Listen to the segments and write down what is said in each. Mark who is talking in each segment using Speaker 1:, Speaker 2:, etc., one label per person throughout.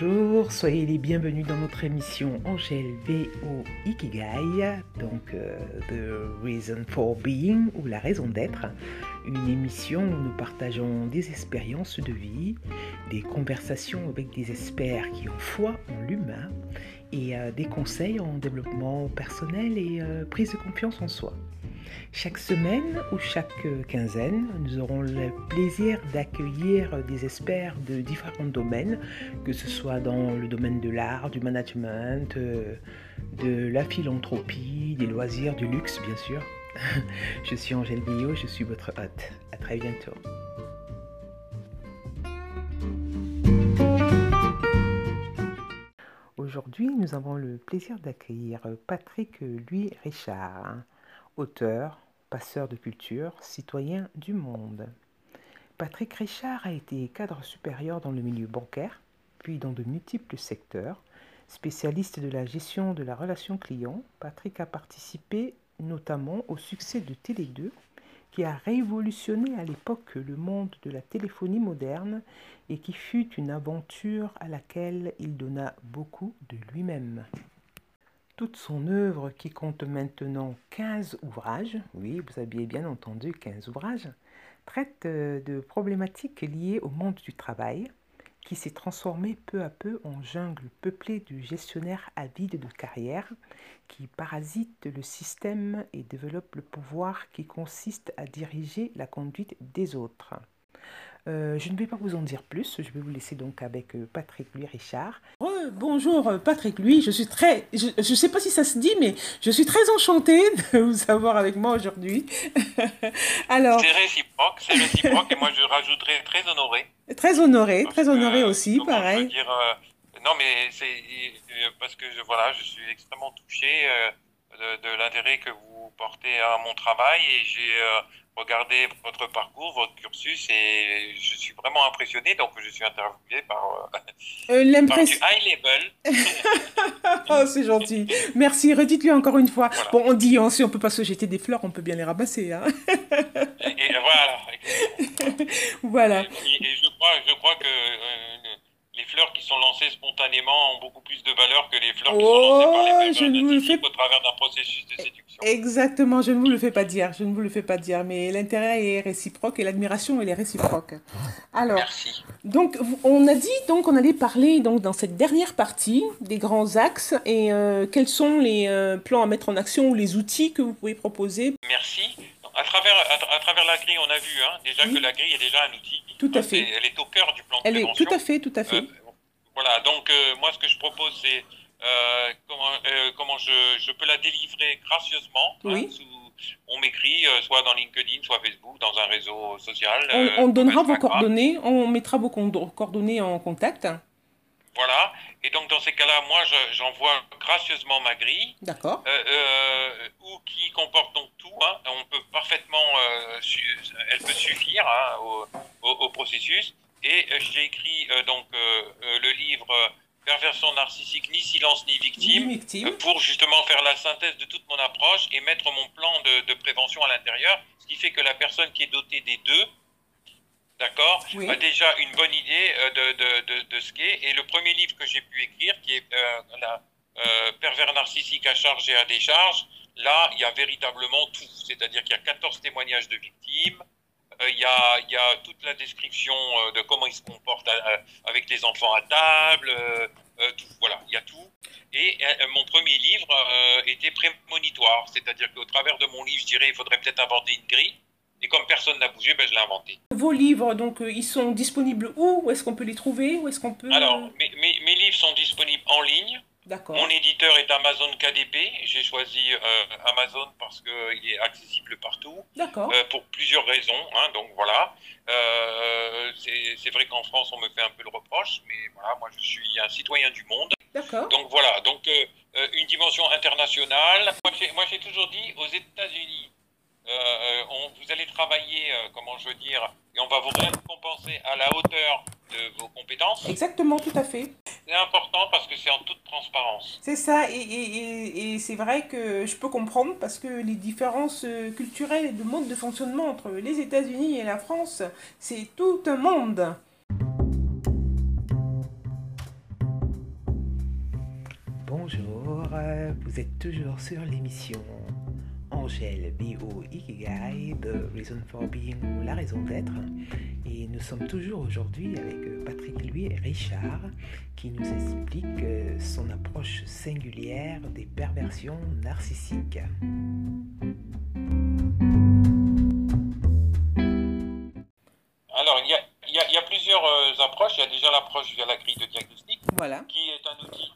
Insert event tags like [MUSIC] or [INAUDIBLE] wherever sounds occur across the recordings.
Speaker 1: bonjour, soyez les bienvenus dans notre émission Angèle VO Ikigai, donc euh, The Reason for Being ou la raison d'être, une émission où nous partageons des expériences de vie, des conversations avec des experts qui ont foi en l'humain et euh, des conseils en développement personnel et euh, prise de confiance en soi. Chaque semaine ou chaque quinzaine, nous aurons le plaisir d'accueillir des experts de différents domaines, que ce soit dans le domaine de l'art, du management, euh, de la philanthropie, des loisirs, du luxe bien sûr. [LAUGHS] Je suis Angèle Billot, je suis votre hôte. À très bientôt. Aujourd'hui, nous avons le plaisir d'accueillir Patrick Louis Richard auteur, passeur de culture, citoyen du monde. Patrick Richard a été cadre supérieur dans le milieu bancaire, puis dans de multiples secteurs. Spécialiste de la gestion de la relation client, Patrick a participé notamment au succès de Télé 2, qui a révolutionné à l'époque le monde de la téléphonie moderne et qui fut une aventure à laquelle il donna beaucoup de lui-même. Toute son œuvre, qui compte maintenant 15 ouvrages, oui, vous aviez bien entendu 15 ouvrages, traite euh, de problématiques liées au monde du travail, qui s'est transformé peu à peu en jungle peuplée de gestionnaires avides de carrière qui parasitent le système et développent le pouvoir qui consiste à diriger la conduite des autres. Euh, je ne vais pas vous en dire plus, je vais vous laisser donc avec euh, Patrick Louis Richard. Bonjour euh, Patrick Louis, je suis très, je ne sais pas si ça se dit, mais je suis très enchantée de [LAUGHS] vous avoir avec moi aujourd'hui. [LAUGHS]
Speaker 2: Alors, c'est réciproque, c'est réciproque, et moi je rajouterai très honoré.
Speaker 1: Très honoré, très honoré aussi, pareil.
Speaker 2: dire, non, mais c'est parce que je, voilà, je suis extrêmement touché de, de l'intérêt que vous portez à mon travail et j'ai regardez votre parcours, votre cursus et je suis vraiment impressionné. Donc, je suis interviewé par, euh, euh, high level. [LAUGHS]
Speaker 1: oh, c'est gentil. Merci. Redites-lui encore une fois. Bon, on dit, hein, si on peut pas se jeter des fleurs, on peut bien les ramasser. Hein.
Speaker 2: et, voilà. [LAUGHS]
Speaker 1: voilà.
Speaker 2: Et, je, crois, je crois que euh, les fleurs qui sont lancées spontanément ont beaucoup plus de valeur que les fleurs qui sont lancées par les oh, je au travers d'un processus de séduction.
Speaker 1: Exactement, je ne vous le fais pas dire, je ne vous le fais pas dire, mais l'intérêt est réciproque et l'admiration elle est réciproque. Alors,
Speaker 2: Merci.
Speaker 1: Donc, on a dit donc on allait parler donc dans cette dernière partie des grands axes et euh, quels sont les euh, plans à mettre en action ou les outils que vous pouvez proposer.
Speaker 2: Merci. À travers, à, travers la grille, on a vu hein, déjà que la grille est déjà un outil.
Speaker 1: Tout à fait.
Speaker 2: Elle est au cœur du plan de
Speaker 1: elle Est, tout à fait, tout à fait. Euh,
Speaker 2: voilà, donc euh, moi ce que je propose c'est euh, comment, comment je, je, peux la délivrer gracieusement. Hein,
Speaker 1: oui.
Speaker 2: on m'écrit soit dans LinkedIn, soit Facebook, dans un réseau social.
Speaker 1: On, on donnera vos coordonnées, on mettra vos coordonnées en contact.
Speaker 2: Voilà. Et donc, dans ces cas-là, moi, j'envoie gracieusement ma grille.
Speaker 1: D'accord.
Speaker 2: Euh, euh, ou qui comporte donc tout. Hein. On peut parfaitement, euh, elle peut suffire hein, au, au, processus. Et j'ai écrit donc le livre Perversion narcissique, ni silence ni victime,
Speaker 1: victime,
Speaker 2: pour justement faire la synthèse de toute mon approche et mettre mon plan de, de prévention à l'intérieur, ce qui fait que la personne qui est dotée des deux d'accord, a déjà une bonne idée euh, de, de, de, de ce qu'est. Et le premier livre que j'ai pu écrire, qui est euh, la euh, Pervers narcissique à charge et à décharge, là, il y a véritablement tout. C'est-à-dire qu'il y a 14 témoignages de victimes, il y, a, il y a toute la description de comment ils se comportent avec les enfants à table, tout. Voilà, il y a tout. Et mon premier livre était prémonitoire, c'est-à-dire qu'au travers de mon livre, je dirais, il faudrait peut-être inventer une grille et comme personne n'a bougé, ben, je l'ai inventé.
Speaker 1: Vos livres, donc, euh, ils sont disponibles où? Où est-ce qu'on peut les trouver? Où est-ce qu'on peut...
Speaker 2: Alors, mes, mes, mes, livres sont disponibles en ligne.
Speaker 1: D'accord.
Speaker 2: Mon éditeur est Amazon KDP. J'ai choisi euh, Amazon parce qu'il est accessible partout.
Speaker 1: D'accord.
Speaker 2: Euh, pour plusieurs raisons. Hein, donc voilà. Euh, c'est vrai qu'en France, on me fait un peu le reproche, mais voilà, moi je suis un citoyen du monde.
Speaker 1: D'accord.
Speaker 2: Donc voilà. Donc une dimension internationale. Moi j'ai toujours dit aux États-Unis euh, euh, euh, on, vous allez travailler, euh, comment je veux dire, et on va vous récompenser à la hauteur de vos compétences.
Speaker 1: Exactement, tout à fait.
Speaker 2: C'est important parce que c'est en toute transparence.
Speaker 1: C'est ça, et, et, et c'est vrai que je peux comprendre parce que les différences euh, culturelles et de mode de fonctionnement entre les États-Unis et la France, c'est tout un monde. Bonjour, vous êtes toujours sur les. De Reason for Being ou La raison d'être. Et nous sommes toujours aujourd'hui avec Patrick Louis Richard qui nous explique euh, son approche singulière des perversions narcissiques.
Speaker 2: Alors, il y a il y, a, plusieurs euh, approches. Il y a déjà l'approche via la grille de diagnostic,
Speaker 1: voilà.
Speaker 2: qui est un outil,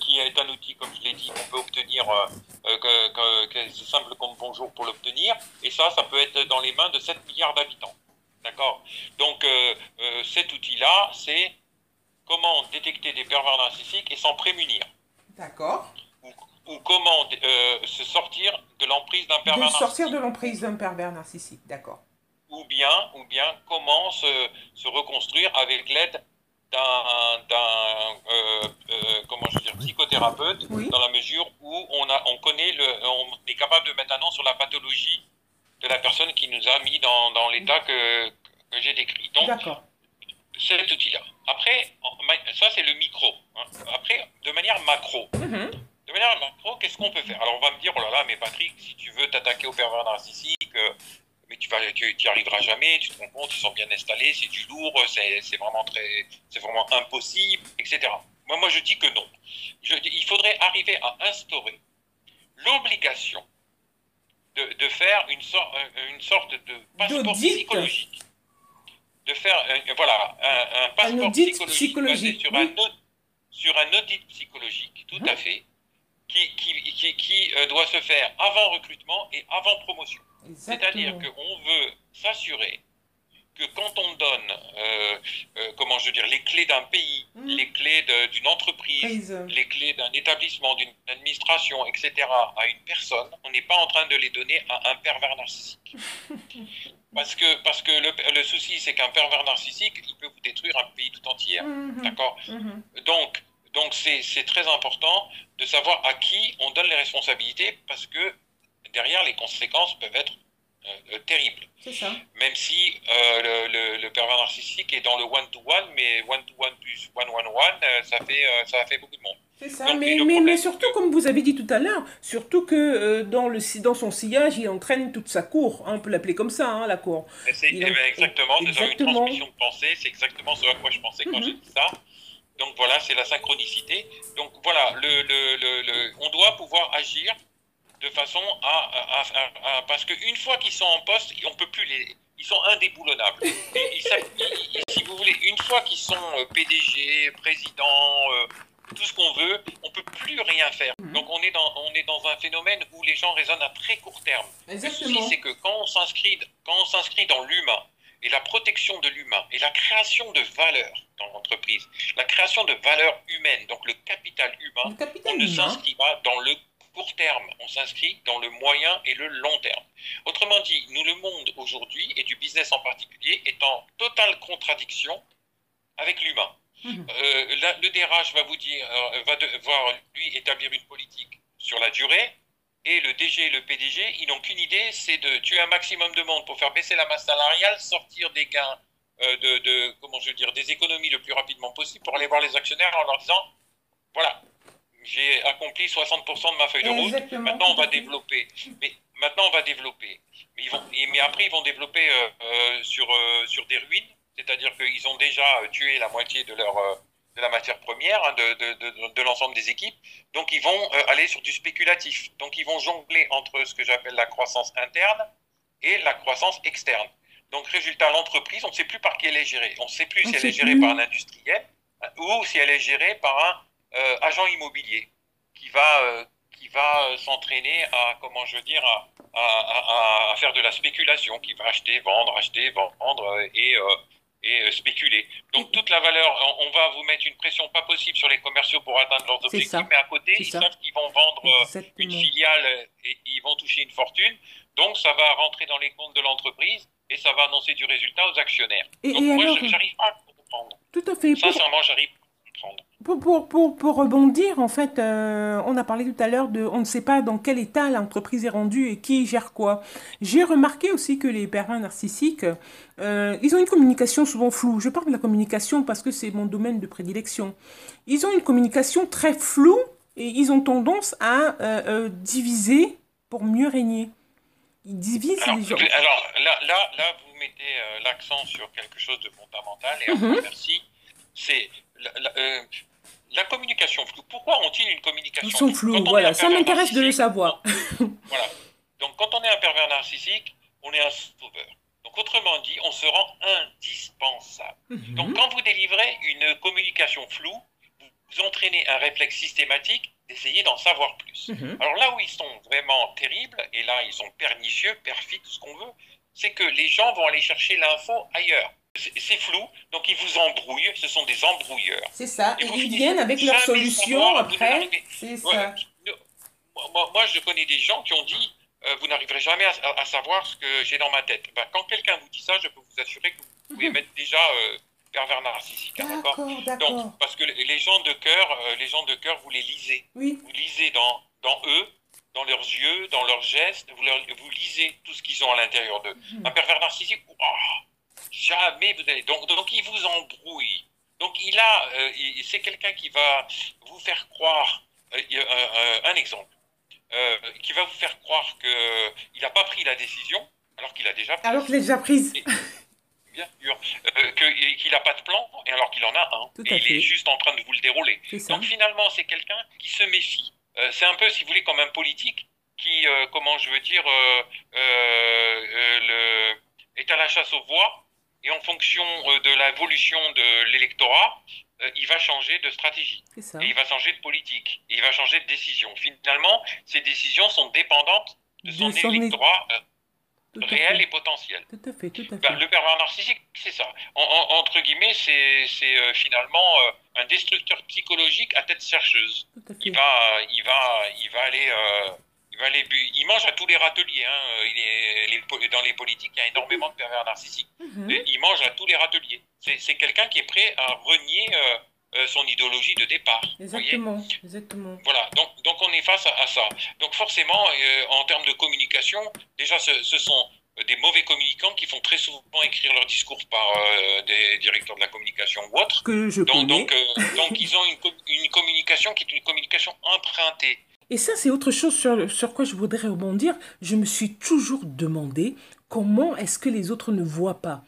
Speaker 2: qui, est un outil, comme je l'ai dit, qu'on peut obtenir, euh, euh, c'est simple comme bonjour pour l'obtenir. Et ça, ça peut être dans les mains de 7 milliards d'habitants. D'accord? Donc, cet outil-là, c'est comment détecter des pervers narcissiques et s'en prémunir.
Speaker 1: D'accord.
Speaker 2: Ou, comment se sortir de l'emprise d'un pervers narcissique.
Speaker 1: sortir de l'emprise d'un pervers narcissique, d'accord
Speaker 2: ou bien, ou bien comment se, se reconstruire avec l'aide d'un, euh, euh, comment je veux dire, psychothérapeute, dans la mesure où on, a, on connaît, le, on est capable de mettre un nom sur la pathologie de la personne qui nous a mis dans, dans l'état que, que j'ai décrit. Donc, cet outil-là. Après, ça c'est le micro. Hein. Après, de manière macro. Mm-hmm. De manière macro, qu'est-ce qu'on peut faire? Alors on va me dire, oh là là, mais Patrick, si tu veux t'attaquer au pervers narcissique, euh, mais tu vas, tu, arriveras jamais, tu te rends compte, ils sont bien installés, c'est du lourd, c'est vraiment très, c'est vraiment impossible, etc. Moi, moi, je dis que non. Je, il faudrait arriver à instaurer l'obligation de, de, faire une, sorte, une sorte de passeport psychologique. De faire, euh, voilà, un, passeport psychologique, sur, un, sur un audit psychologique, tout à fait, qui, qui, qui, euh, doit se faire avant recrutement et avant promotion. C'est-à-dire qu'on veut s'assurer que quand on donne, euh, euh, comment je veux dire, les clés d'un pays, mmh. les clés d'une entreprise, les clés d'un établissement, d'une administration, etc., à une personne, on n'est pas en train de les donner à un pervers narcissique. [LAUGHS] parce que, parce que le, souci, c'est qu'un pervers narcissique, il peut vous détruire un pays tout entier. Mmh. D'accord mmh. Donc, donc c'est très important de savoir à qui on donne les responsabilités parce que derrière, les conséquences peuvent être euh, euh, terribles.
Speaker 1: C'est ça.
Speaker 2: Même si euh, le, le, pervers narcissique est dans le one-to-one, mais one-to-one plus one-one-one, ça, fait, ça fait beaucoup de monde.
Speaker 1: C'est ça, mais, mais, surtout, comme vous avez dit tout à l'heure, surtout que dans, le, dans son sillage, il entraîne toute sa cour. Hein, on peut l'appeler comme ça, hein, la cour.
Speaker 2: C'est eh ben, exactement, exactement. une transmission de pensée, c'est exactement ce à quoi je pensais quand j'ai dit ça. Donc voilà, c'est la synchronicité. Donc voilà, le, le, on doit pouvoir agir de façon à, parce qu'une fois qu'ils sont en poste, on peut plus les, ils sont indéboulonnables. Et, si vous voulez, une fois qu'ils sont euh, PDG, président, euh, tout ce qu'on veut, on peut plus rien faire. Mhm. Donc on est dans, on est dans un phénomène où les gens raisonnent à très court terme.
Speaker 1: Exactement.
Speaker 2: Le souci, c'est que quand on s'inscrit, quand on s'inscrit dans l'humain et la protection de l'humain et la création de valeur dans l'entreprise, la création de valeur humaine, donc le capital humain, on ne s'inscrit pas dans le court terme, on s'inscrit dans le moyen et le long terme. Autrement dit, nous, le monde aujourd'hui, et du business en particulier, est en totale contradiction avec l'humain. Mhm. Euh, le DRH va vous dire, euh, va devoir lui établir une politique sur la durée, et le DG et le PDG, ils n'ont qu'une idée, c'est de tuer un maximum de monde pour faire baisser la masse salariale, sortir des gains, euh, de, de, comment je veux dire, des économies le plus rapidement possible pour aller voir les actionnaires en leur disant, voilà, j'ai accompli 60% de ma feuille de route. Maintenant, on va développer. Mais maintenant, on va développer. Mais, ils vont, mais après, ils vont développer euh, euh, sur, sur des ruines. C'est-à-dire qu'ils ont déjà tué la moitié de, leur, de la matière première, hein, de, de, de, de l'ensemble des équipes. Donc, ils vont aller sur du spéculatif. Donc, ils vont jongler entre ce que j'appelle la croissance interne et la croissance externe. Donc, résultat, l'entreprise, on ne sait plus par qui elle est gérée. On ne sait plus si elle est gérée par un industriel ou si elle est gérée par un euh, agent immobilier qui va, euh, qui va euh, s'entraîner à, comment je veux dire, à, à, faire de la spéculation, qui va acheter, vendre, acheter, vendre et, et spéculer. Donc toute la valeur, on va vous mettre une pression pas possible sur les commerciaux pour atteindre leurs objectifs, mais à côté, ils savent qu'ils vont vendre une filiale et ils vont toucher une fortune. Donc ça va rentrer dans les comptes de l'entreprise et ça va annoncer du résultat aux actionnaires.
Speaker 1: Et,
Speaker 2: Donc moi, j'arrive pas à comprendre.
Speaker 1: Tout à fait.
Speaker 2: Sincèrement, j'arrive
Speaker 1: pour, pour, pour, rebondir, en fait, euh, on a parlé tout à l'heure de on ne sait pas dans quel état l'entreprise est rendue et qui gère quoi. J'ai remarqué aussi que les pervers narcissiques, euh, ils ont une communication souvent floue. Je parle de la communication parce que c'est mon domaine de prédilection. Ils ont une communication très floue
Speaker 3: et ils ont tendance à diviser pour mieux régner. Ils divisent
Speaker 2: alors,
Speaker 3: les gens.
Speaker 2: Alors là, là, là vous mettez l'accent sur quelque chose de fondamental, et mm merci. C'est la communication floue. Pourquoi ont-ils une communication
Speaker 3: Ils sont flous, voilà. Ça m'intéresse de le savoir. [LAUGHS]
Speaker 2: voilà. Donc, quand on est un pervers narcissique, on est un sauveur. Donc, autrement dit, on se rend indispensable. Mhm. Donc, quand vous délivrez une communication floue, vous entraînez un réflexe systématique d'essayer d'en savoir plus. Mhm. Alors là où ils sont vraiment terribles, et là ils sont pernicieux, perfides, ce qu'on veut, c'est que les gens vont aller chercher l'info ailleurs. C'est flou, donc ils vous embrouillent, ce sont des embrouilleurs.
Speaker 3: C'est ça, et, ils viennent avec leurs solutions après. C'est ça.
Speaker 2: Moi, je connais des gens qui ont dit euh, Vous n'arriverez jamais à, savoir ce que j'ai dans ma tête. Ben, quand quelqu'un vous dit ça, je peux vous assurer que vous pouvez [LAUGHS] mettre déjà euh, pervers narcissique.
Speaker 3: Hein, d'accord? Donc,
Speaker 2: parce que les gens de cœur, euh, les gens de cœur, vous les lisez.
Speaker 3: Oui.
Speaker 2: Vous lisez dans, dans eux, dans leurs yeux, dans leurs gestes, vous, vous lisez tout ce qu'ils ont à l'intérieur d'eux. Mhm. Un pervers narcissique, oh, Jamais vous allez. Donc, donc il vous embrouille. Donc il a, euh, c'est quelqu'un qui va vous faire croire. Euh, euh, un exemple, qui va vous faire croire qu'il n'a pas pris la décision, alors qu'il a déjà pris.
Speaker 3: Alors qu'il a déjà prise. [LAUGHS]
Speaker 2: bien sûr. qu'il n'a pas de plan, et alors qu'il en a un. et il est juste en train de vous le dérouler. Donc finalement, c'est quelqu'un qui se méfie. c'est un peu, si vous voulez, comme un politique qui, comment je veux dire, le, est à la chasse aux voix et en fonction euh, de l'évolution de l'électorat, euh, il va changer de stratégie. Et il va changer de politique. Et il va changer de décision. Finalement, ces décisions sont dépendantes de son, électorat euh, réel et potentiel.
Speaker 3: Tout à fait, tout à
Speaker 2: ben, fait. le pervers narcissique, c'est ça. entre guillemets, c'est finalement un destructeur psychologique à tête chercheuse. Il va, il va, il va aller il mange à tous les râteliers. Hein. Il est, dans les politiques, il y a énormément de pervers narcissiques. Mhm. Il mange à tous les râteliers. C'est quelqu'un qui est prêt à renier euh, euh, son idéologie de départ.
Speaker 3: Exactement, exactement.
Speaker 2: Voilà, donc, donc on est face à, ça. Donc forcément, euh, en termes de communication, déjà ce, sont des mauvais communicants qui font très souvent écrire leurs discours par des directeurs de la communication ou autres.
Speaker 3: Que je
Speaker 2: donc, donc, donc, ils ont une, une communication qui est une communication empruntée.
Speaker 3: Et ça, c'est autre chose sur, sur quoi je voudrais rebondir. Je me suis toujours demandé comment est-ce que les autres ne voient pas.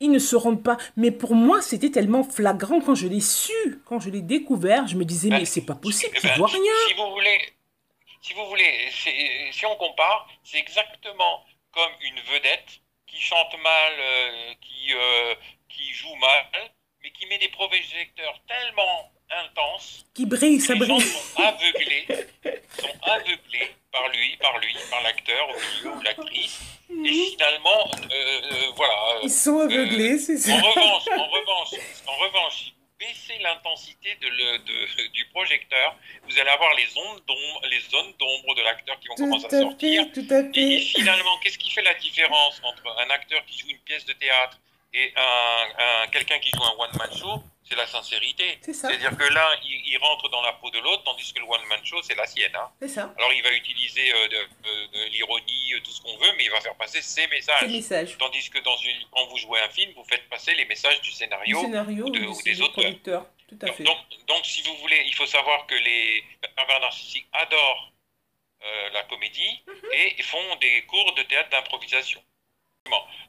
Speaker 3: Ils ne se rendent pas. Mais pour moi, c'était tellement flagrant quand je l'ai su, quand je l'ai découvert. Je me disais, mais c'est pas possible, tu ben, vois rien.
Speaker 2: Si vous voulez, si, vous voulez si on compare, c'est exactement comme une vedette qui chante mal, euh, qui, euh, qui joue mal, mais qui met des projecteurs tellement intense.
Speaker 3: Qui brille, ça brille. [LAUGHS]
Speaker 2: Les gens sont aveuglés, sont aveuglés par lui, par lui, ou l'actrice. Et finalement, euh, euh, voilà.
Speaker 3: Ils sont euh, aveuglés, c'est ça.
Speaker 2: En revanche, en revanche, en revanche, baissez l'intensité de de, du projecteur, vous allez avoir les ondes d'ombre, les zones d'ombre de l'acteur qui vont commencer à, sortir.
Speaker 3: tout à fait.
Speaker 2: Et finalement, qu'est-ce qui fait la différence entre un acteur qui joue une pièce de théâtre et un, quelqu'un qui joue un one-man show? C'est la sincérité. C'est-à-dire que là, il, rentre dans la peau de l'autre, tandis que le one-man show, c'est la sienne. Hein.
Speaker 3: C'est ça.
Speaker 2: Alors, il va utiliser euh, de, l'ironie, euh, tout ce qu'on veut, mais il va faire passer ses messages.
Speaker 3: messages.
Speaker 2: Tandis que dans une, quand vous jouez un film, vous faites passer les messages du scénario,
Speaker 3: ou, des auteurs. Tout à fait.
Speaker 2: Donc, donc, si vous voulez, il faut savoir que les pervers narcissiques adorent euh, la comédie mhm. et font des cours de théâtre d'improvisation.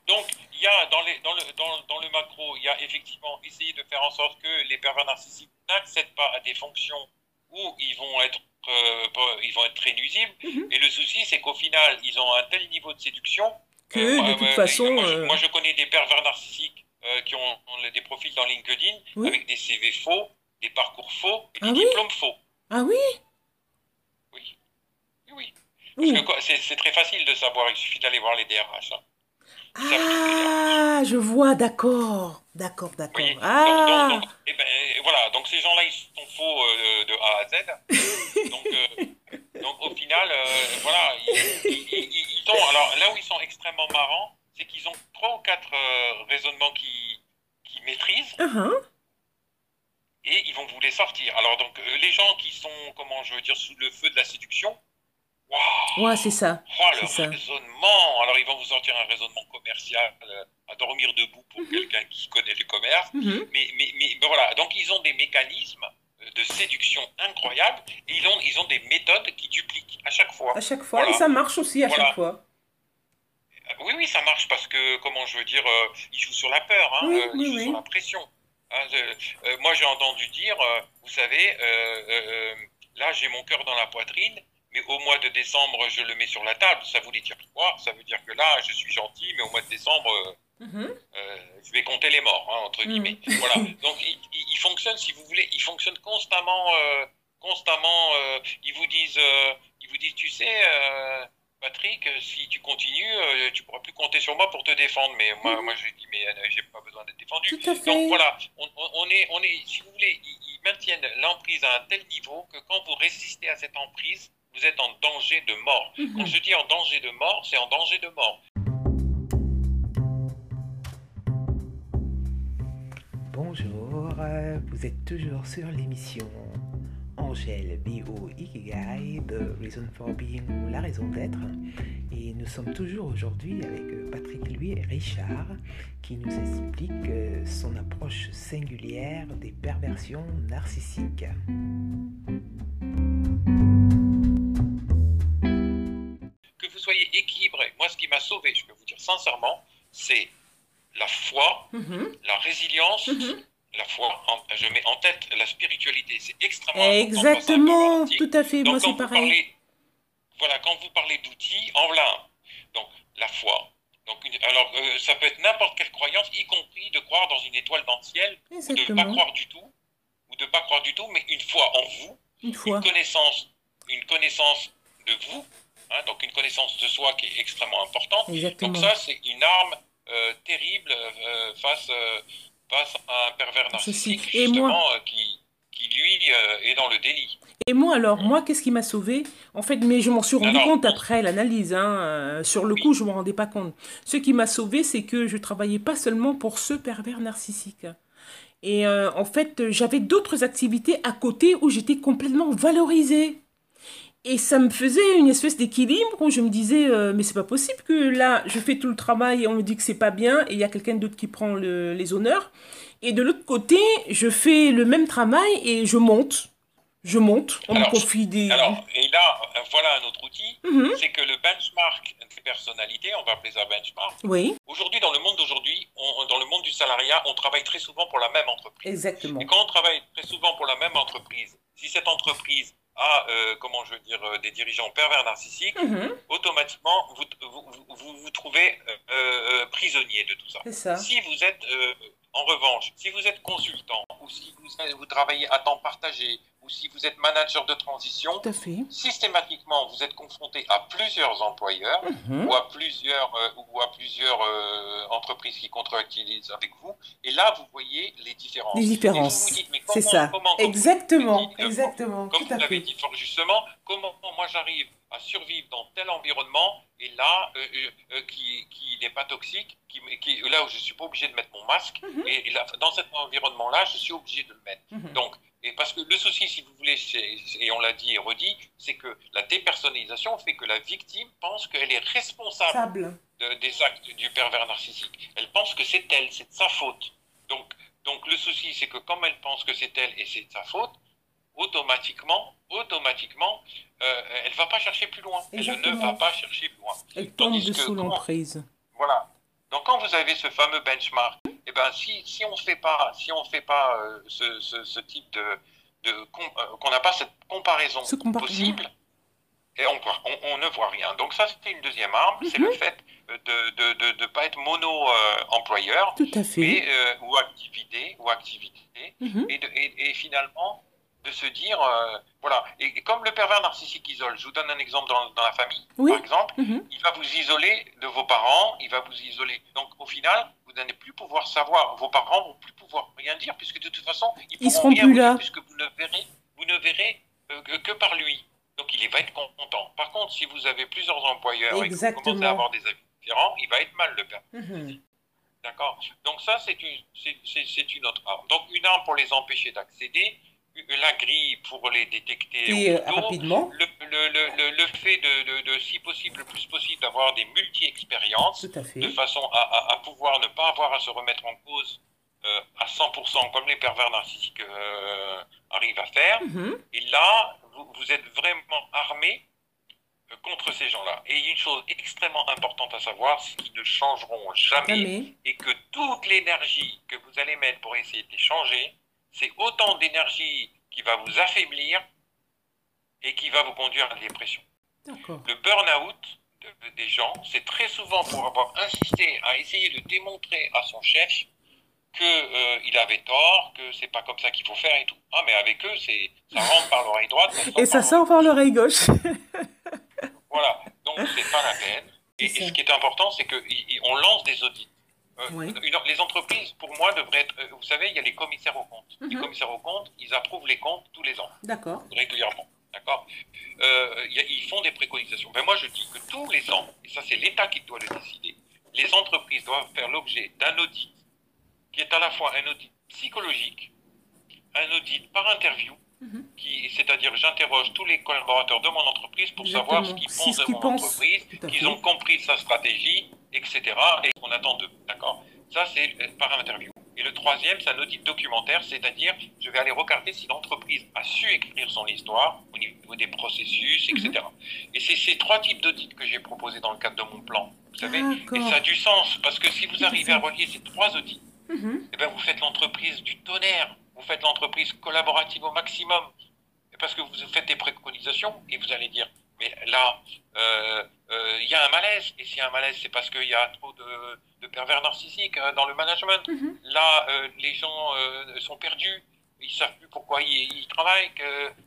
Speaker 2: Donc, il y a dans, les, dans, le, dans, dans, le macro, il y a effectivement essayer de faire en sorte que les pervers narcissiques n'accèdent pas à des fonctions où ils vont être, euh, ils vont être très nuisibles. Mhm. Et le souci, c'est qu'au final, ils ont un tel niveau de séduction
Speaker 3: que, de toute façon.
Speaker 2: Euh, moi je, connais des pervers narcissiques euh, qui ont, des profils dans LinkedIn avec des CV faux, des parcours faux et des ah diplômes faux.
Speaker 3: Ah oui
Speaker 2: Oui. Oui. Parce que c'est très facile de savoir, il suffit d'aller voir les DRH. Hein.
Speaker 3: Ah, je vois, d'accord. D'accord, d'accord.
Speaker 2: ah. Donc, et ben, voilà, donc ces gens-là, ils sont faux euh, de A à Z. donc, euh, donc, au final, euh, voilà, ils, ils, sont, alors là où ils sont extrêmement marrants, c'est qu'ils ont trois ou quatre raisonnements qu'ils qui maîtrisent.
Speaker 3: Uh-huh.
Speaker 2: Et ils vont vous les sortir. Alors, donc, les gens qui sont, comment je veux dire, sous le feu de la séduction,
Speaker 3: Ouais, c'est ça.
Speaker 2: Oh, le raisonnement. Alors, ils vont vous sortir un raisonnement commercial euh, à dormir debout pour mhm. quelqu'un qui connaît le commerce. Mhm. mais, mais, mais, voilà, donc ils ont des mécanismes de séduction incroyables et ils ont, ils ont des méthodes qui dupliquent à chaque fois.
Speaker 3: À chaque fois. Et ça marche aussi à chaque fois.
Speaker 2: Oui, oui, ça marche parce que, comment je veux dire, ils jouent sur la peur, hein, ils jouent sur la pression. Hein, moi, j'ai entendu dire, vous savez, là, j'ai mon cœur dans la poitrine, mais au mois de décembre, je le mets sur la table. Ça voulait dire quoi? Ça veut dire que là, je suis gentil, mais au mois de décembre, euh, mhm. euh, je vais compter les morts, hein, entre guillemets. Mhm. [LAUGHS] Voilà. Donc, il, fonctionne, si vous voulez, il fonctionne constamment. Euh, constamment, ils vous disent, ils vous disent, tu sais. Patrick, si tu continues, tu pourras plus compter sur moi pour te défendre. Mais moi, mhm. moi je dis, mais j'ai pas besoin d'être défendu. Donc voilà, on, est, on est, si vous voulez, ils maintiennent l'emprise à un tel niveau que quand vous résistez à cette emprise, vous êtes en danger de mort. Mhm. Quand je dis en danger de mort, c'est en danger de mort.
Speaker 1: Bonjour, vous êtes toujours sur l'émission Angèle B.O. Ikigai de Reason for Being ou La raison d'être. Et nous sommes toujours aujourd'hui avec Patrick Louis et Richard qui nous explique euh, son approche singulière des perversions narcissiques.
Speaker 2: M'a sauvé, je peux vous dire sincèrement, c'est la foi, mhm. la résilience, mhm. la foi. je mets en tête la spiritualité. C'est extrêmement
Speaker 3: Exactement, tout à fait. Moi, c'est pareil.
Speaker 2: voilà, quand vous parlez d'outils, en voilà. Donc, la foi. Donc, alors, euh, ça peut être n'importe quelle croyance, y compris de croire dans une étoile dans le ciel, ou de ne pas croire du tout, ou de ne pas croire du tout, mais une foi en vous, une, foi. une connaissance, une connaissance de vous, Hein, donc une connaissance de soi qui est extrêmement importante. Donc ça, c'est une arme euh, terrible euh, face, euh, face à un pervers narcissique, justement, qui, qui, lui, est dans le délit.
Speaker 3: Et moi, alors, moi, qu'est-ce qui m'a sauvé? En fait, mais je m'en suis rendu compte après l'analyse. Hein, sur le coup, je ne me rendais pas compte. Ce qui m'a sauvé, c'est que je travaillais pas seulement pour ce pervers narcissique. Et en fait, j'avais d'autres activités à côté où j'étais complètement valorisée. Et ça me faisait une espèce d'équilibre où je me disais, euh, mais c'est pas possible que là, je fais tout le travail et on me dit que c'est pas bien et il y a quelqu'un d'autre qui prend les honneurs. Et de l'autre côté, je fais le même travail et je monte. Je monte, on me confie des...
Speaker 2: Alors, et là, voilà un autre outil, mhm. c'est que le benchmark des personnalités, on va appeler ça benchmark.
Speaker 3: Oui.
Speaker 2: Aujourd'hui, dans le monde d'aujourd'hui, dans le monde du salariat, on travaille très souvent pour la même entreprise.
Speaker 3: Exactement.
Speaker 2: Et quand on travaille très souvent pour la même entreprise, si cette entreprise à, euh, comment je veux dire, euh, des dirigeants pervers narcissiques, mhm. automatiquement, vous vous, vous, trouvez euh, prisonnier de tout ça.
Speaker 3: ça.
Speaker 2: Si vous êtes, en revanche, si vous êtes consultant ou si vous, vous travaillez à temps partagé ou si vous êtes manager de transition, systématiquement, vous êtes confronté à plusieurs employeurs mhm. ou à plusieurs, euh, ou à plusieurs euh, entreprises qui contractualisent avec vous. Et là, vous voyez les différences.
Speaker 3: Les différences. C'est ça. Exactement. Exactement.
Speaker 2: Comme vous l'avez dit fort justement, comment moi j'arrive à survivre dans tel environnement et là, euh, qui, qui n'est pas toxique, qui, qui, là où je ne suis pas obligé de mettre mon masque, mhm. et, là, dans cet environnement-là, je suis obligé de le mettre. Mhm. Donc, et parce que le souci, si vous voulez, et on l'a dit et redit, c'est que la dépersonnalisation fait que la victime pense qu'elle est responsable des actes du pervers narcissique. Elle pense que c'est elle, c'est de sa faute. Donc, donc le souci, c'est que comme elle pense que c'est elle et c'est de sa faute, automatiquement, automatiquement, euh, elle ne va pas chercher plus loin. Elle ne va pas chercher plus loin.
Speaker 3: Elle tombe sous l'emprise.
Speaker 2: Voilà. Donc quand vous avez ce fameux benchmark, ben, si, si on ne fait pas, si on fait pas euh, ce, ce, type de, de euh, qu'on n'a pas cette comparaison possible, et on, on, ne voit rien. Donc ça, c'était une deuxième arme, c'est le mhm. fait de ne pas être mono-employeur,
Speaker 3: euh,
Speaker 2: ou activité, ou activité, mhm. et, et, et, finalement de se dire, euh, voilà, et, comme le pervers narcissique isole, je vous donne un exemple dans, dans la famille, par exemple, mhm. il va vous isoler de vos parents, il va vous isoler. Donc au final, vous n'allez plus pouvoir savoir, vos parents vont plus pouvoir rien dire, puisque de toute façon,
Speaker 3: ils, ils seront plus là.
Speaker 2: puisque vous ne verrez, vous ne verrez euh, que, par lui. Donc il va être content. Par contre, si vous avez plusieurs employeurs et que vous commencez à avoir des avis différents, il va être mal le père. Mhm. D'accord? Donc ça, c'est une, c'est, une autre arme. Donc une arme pour les empêcher d'accéder, la grille pour les détecter
Speaker 3: euh, rapidement.
Speaker 2: Le, le, le, fait de, de, si possible, le plus possible, d'avoir des multi-expériences, de façon à, à, pouvoir ne pas avoir à se remettre en cause euh, à 100%, comme les pervers narcissiques euh, arrive à faire. Mhm. Et là, vous, êtes vraiment armé euh, contre ces gens-là. Et une chose extrêmement importante à savoir, c'est qu'ils ne changeront jamais, et que toute l'énergie que vous allez mettre pour essayer de les changer, c'est autant d'énergie qui va vous affaiblir et qui va vous conduire à la dépression. Le burn-out des gens, c'est très souvent pour avoir insisté à essayer de démontrer à son chef qu'il euh, avait tort, que c'est pas comme ça qu'il faut faire et tout. Ah, mais avec eux, c'est ça rentre par l'oreille droite.
Speaker 3: et ça sort par l'oreille gauche.
Speaker 2: voilà, donc c'est pas la peine. Et, ce qui est important, c'est qu'on lance des audits. Euh, les entreprises, pour moi, devraient être. Euh, vous savez, il y a les commissaires aux comptes. Les mhm. commissaires aux comptes, ils approuvent les comptes tous les ans.
Speaker 3: D'accord.
Speaker 2: Régulièrement. D'accord Ils font des préconisations. Mais ben, moi, je dis que tous les ans, et ça, c'est l'État qui doit le décider, les entreprises doivent faire l'objet d'un audit qui est à la fois un audit psychologique, un audit par interview, mhm. qui, c'est-à-dire j'interroge tous les collaborateurs de mon entreprise pour savoir ce qu'ils pensent de mon entreprise, qu'ils ont compris sa stratégie, etc. et qu'on attend d'eux. D'accord? Ça, c'est par interview. Et le troisième, c'est un audit documentaire, c'est-à-dire je vais aller regarder si l'entreprise a su écrire son histoire au niveau des processus, etc. Mhm. Et c'est ces trois types d'audits que j'ai proposés dans le cadre de mon plan. Vous savez, et ça a du sens, parce que si vous arrivez à relier ces trois audits, Mhm. Eh ben, vous faites l'entreprise du tonnerre, vous faites l'entreprise collaborative au maximum, parce que vous faites des préconisations et vous allez dire, mais là, euh, euh, il y a un malaise, et s'il y a un malaise, c'est parce qu'il y a trop de, pervers narcissiques euh, dans le management. Mhm. Là, les gens sont perdus, ils ne savent plus pourquoi ils, travaillent,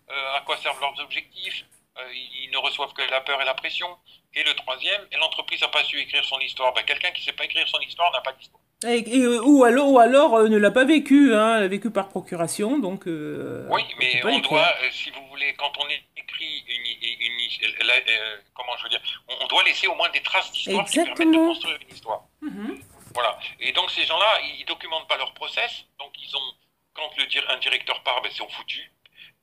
Speaker 2: à quoi servent leurs objectifs, ils ne reçoivent que la peur et la pression. Et le troisième, l'entreprise n'a pas su écrire son histoire. Ben, Quelqu'un qui ne sait pas écrire son histoire n'a pas d'histoire.
Speaker 3: Et, ou alors, ou alors euh, ne l'a pas vécu, hein, l'a vécu par procuration, donc...
Speaker 2: Euh, oui, mais on doit, euh, si vous voulez, quand on écrit une, comment je veux dire, on, doit laisser au moins des traces d'histoire qui permettent de construire une histoire. Mhm. Voilà. Et donc ces gens-là, ils documentent pas leur process, donc ils ont, quand le, un directeur part, ben, c'est foutu.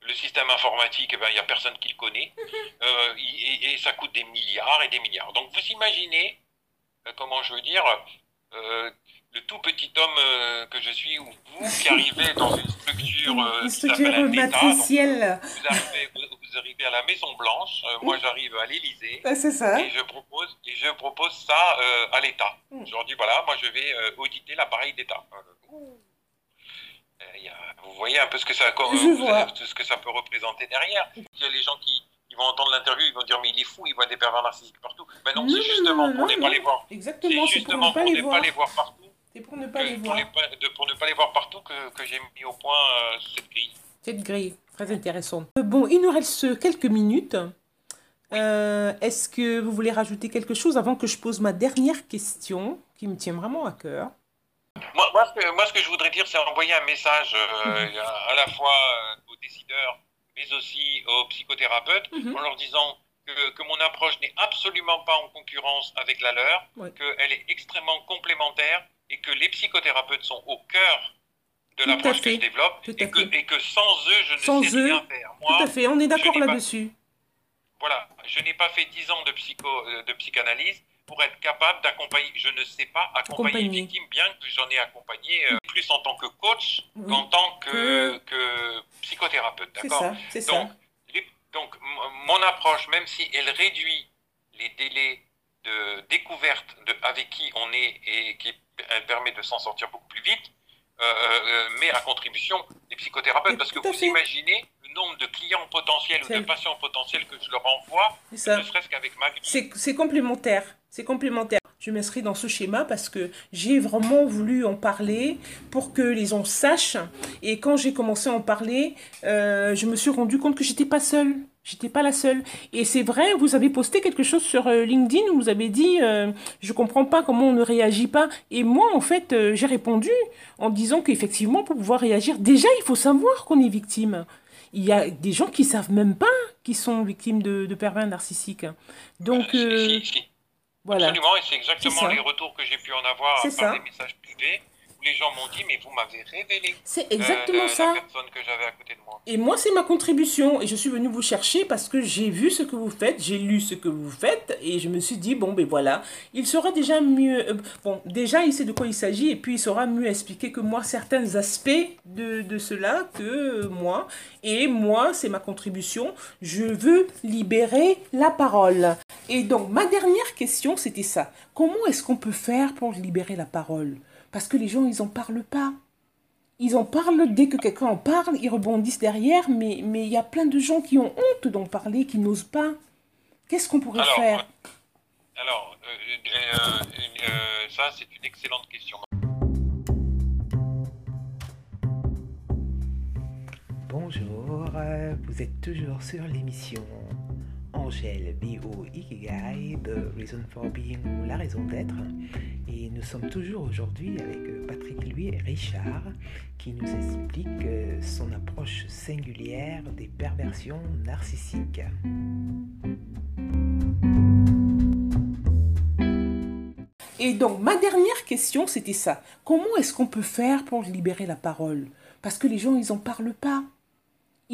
Speaker 2: Le système informatique, eh ben, il n'y a personne qui le connaît, [LAUGHS] mhm. et, et, ça coûte des milliards et des milliards. Donc vous imaginez, comment je veux dire, le tout petit homme euh, que je suis, ou vous qui arrivez dans une structure, [LAUGHS] euh, structure matricielle. vous, arrivez, vous, arrivez, à la Maison Blanche, euh, moi j'arrive à l'Élysée.
Speaker 3: c'est ça.
Speaker 2: Et je propose, et je propose ça à l'État. Mm. Je leur dis voilà, moi je vais auditer l'appareil d'État. Vous voyez un peu ce que ça, ce que ça peut représenter derrière. Il y a les gens qui, ils vont entendre l'interview, ils vont dire mais il est fou, il voit des pervers narcissiques partout. Ben non, c'est justement pour ne pas les voir.
Speaker 3: Exactement,
Speaker 2: c'est justement pour ne pas les voir partout
Speaker 3: c'est pour ne pas les voir.
Speaker 2: Pour, ne pas les voir partout que, que j'ai mis au point euh, cette grille.
Speaker 3: Cette grille, très intéressante. Euh, bon, il nous reste quelques minutes. Euh, est-ce que vous voulez rajouter quelque chose avant que je pose ma dernière question, qui me tient vraiment à cœur?
Speaker 2: Moi, moi, ce que, moi, ce que je voudrais dire, c'est envoyer un message mhm. à, la fois aux décideurs, mais aussi aux psychothérapeute, mhm. en leur disant que, que mon approche n'est absolument pas en concurrence avec la leur, qu'elle est extrêmement complémentaire et que les psychothérapeutes sont au cœur de l'approche que je développe et que, et que, sans eux, je ne sais rien faire.
Speaker 3: Moi, Tout à fait, on est d'accord là-dessus.
Speaker 2: Voilà, je n'ai pas fait 10 ans de, psycho, euh, de psychanalyse pour être capable d'accompagner, je ne sais pas accompagner une victime, bien que j'en ai accompagné euh, plus en tant que coach qu'en tant que, que psychothérapeute. D'accord donc, donc, mon approche, même si elle réduit les délais de découverte de avec qui on est et qui permet de s'en sortir beaucoup plus vite, euh, euh, met à contribution les psychothérapeutes. Parce que vous imaginez le nombre de clients potentiels ou de patients potentiels que je leur envoie, ne serait-ce qu'avec ma
Speaker 3: C'est complémentaire. C'est complémentaire. Je m'inscris dans ce schéma parce que j'ai vraiment voulu en parler pour que les gens sachent. Et quand j'ai commencé à en parler, euh, je me suis rendu compte que j'étais pas seule. J'étais pas la seule. Et c'est vrai, vous avez posté quelque chose sur euh, LinkedIn où vous avez dit euh, je comprends pas comment on ne réagit pas. Et moi, en fait, euh, j'ai répondu en disant qu'effectivement, pour pouvoir réagir, déjà, il faut savoir qu'on est victime. Il y a des gens qui savent même pas qu'ils sont victimes de, de pervers narcissiques. Donc,
Speaker 2: voilà. Absolument, et c'est exactement les retours que j'ai pu en avoir par des messages privés les gens m'ont dit, mais vous m'avez révélé.
Speaker 3: C'est exactement ça.
Speaker 2: La personne que j'avais à côté de moi.
Speaker 3: Et moi, c'est ma contribution. Et je suis venue vous chercher parce que j'ai vu ce que vous faites, j'ai lu ce que vous faites, et je me suis dit, bon, ben voilà, il sera déjà mieux. Euh, bon, déjà, il sait de quoi il s'agit, et puis il saura mieux expliquer que moi certains aspects de, de cela que moi. Et moi, c'est ma contribution. Je veux libérer la parole. Et donc, ma dernière question, c'était ça. Comment est-ce qu'on peut faire pour libérer la parole? Parce que les gens, ils n'en parlent pas. Ils en parlent dès que quelqu'un en parle, ils rebondissent derrière, mais il y a plein de gens qui ont honte d'en parler, qui n'osent pas. Qu'est-ce qu'on pourrait faire?
Speaker 2: Alors, euh, euh, euh, ça, c'est une excellente question.
Speaker 1: Bonjour, vous êtes toujours sur l'émission Angèle B.O. Ikigai de Reason for Being ou La raison d'être. Et nous sommes toujours aujourd'hui avec euh, Patrick Louis et Richard qui nous explique euh, son approche singulière des perversions narcissiques.
Speaker 3: Et donc, ma dernière question, c'était ça. Comment est-ce qu'on peut faire pour libérer la parole? Parce que les gens, ils n'en parlent pas.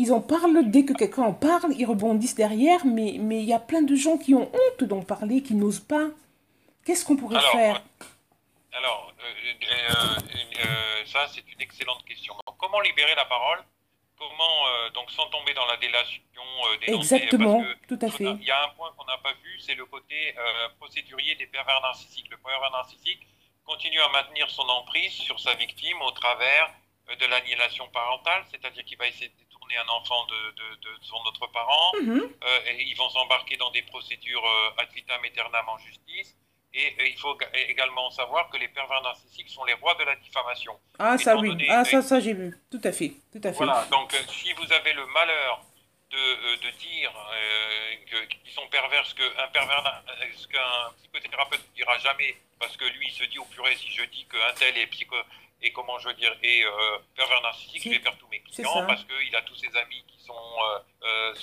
Speaker 3: Ils en parlent dès que quelqu'un en parle, ils rebondissent derrière, mais il y a plein de gens qui ont honte d'en parler, qui n'osent pas. Qu'est-ce qu'on pourrait faire?
Speaker 2: Alors, euh, euh, euh, ça, c'est une excellente question. comment libérer la parole? Comment, donc, sans tomber dans la délation
Speaker 3: Exactement, tout à fait.
Speaker 2: Il y a un point qu'on n'a pas vu, c'est le côté procédurier des pervers narcissiques. Le pervers narcissique continue à maintenir son emprise sur sa victime au travers de l'annihilation parentale, c'est-à-dire qu'il va essayer de un enfant de, de, son autre parent. Mhm. Euh, et ils vont s'embarquer dans des procédures euh, ad vitam aeternam en justice. Et, il faut également savoir que les pervers narcissiques sont les rois de la diffamation.
Speaker 3: Ah, ça oui. ah, ça, ça j'ai vu. Tout à fait. Tout à fait.
Speaker 2: Voilà. Donc, euh, si vous avez le malheur de, de dire qu'ils sont pervers, ce qu'un pervers, ce qu'un psychothérapeute ne dira jamais, parce que lui, il se dit au purée, si je dis qu'un tel est psycho, et comment je veux dire, et euh, pervers narcissique, je vais perdre tous mes clients parce qu'il a tous ses amis qui sont. Euh, euh,